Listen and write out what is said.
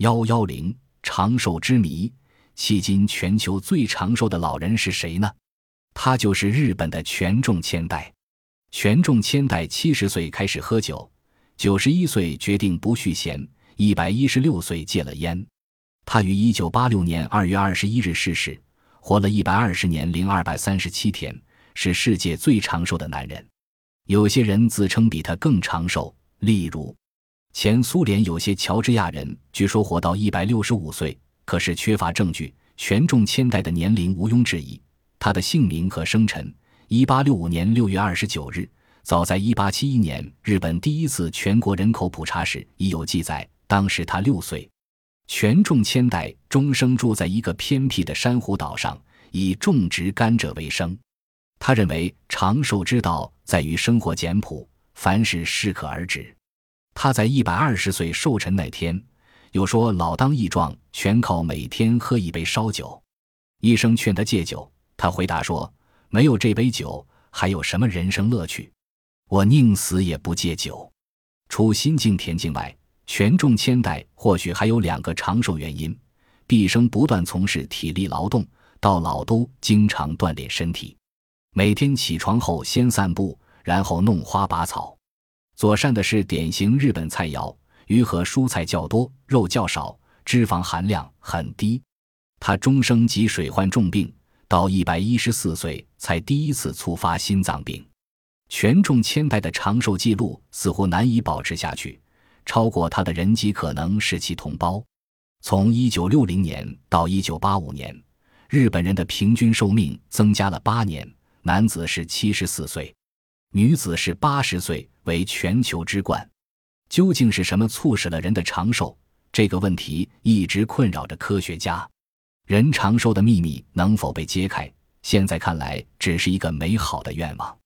幺幺零长寿之谜，迄今全球最长寿的老人是谁呢？他就是日本的权重千代。权重千代七十岁开始喝酒，九十一岁决定不续弦，一百一十六岁戒了烟。他于一九八六年二月二十一日逝世，活了一百二十年零二百三十七天，是世界最长寿的男人。有些人自称比他更长寿，例如。前苏联有些乔治亚人据说活到一百六十五岁，可是缺乏证据。权重千代的年龄毋庸置疑。他的姓名和生辰：一八六五年六月二十九日。早在一八七一年，日本第一次全国人口普查时已有记载，当时他六岁。权重千代终生住在一个偏僻的珊瑚岛上，以种植甘蔗为生。他认为长寿之道在于生活简朴，凡事适可而止。他在一百二十岁寿辰那天，有说老当益壮，全靠每天喝一杯烧酒。医生劝他戒酒，他回答说：“没有这杯酒，还有什么人生乐趣？我宁死也不戒酒。”除心境恬静外，权重千代或许还有两个长寿原因：毕生不断从事体力劳动，到老都经常锻炼身体，每天起床后先散步，然后弄花拔草。左善的是典型日本菜肴，鱼和蔬菜较多，肉较少，脂肪含量很低。他终生及水患重病，到一百一十四岁才第一次突发心脏病。权重千代的长寿记录似乎难以保持下去，超过他的人极可能是其同胞。从一九六零年到一九八五年，日本人的平均寿命增加了八年，男子是七十四岁。女子是八十岁，为全球之冠。究竟是什么促使了人的长寿？这个问题一直困扰着科学家。人长寿的秘密能否被揭开？现在看来，只是一个美好的愿望。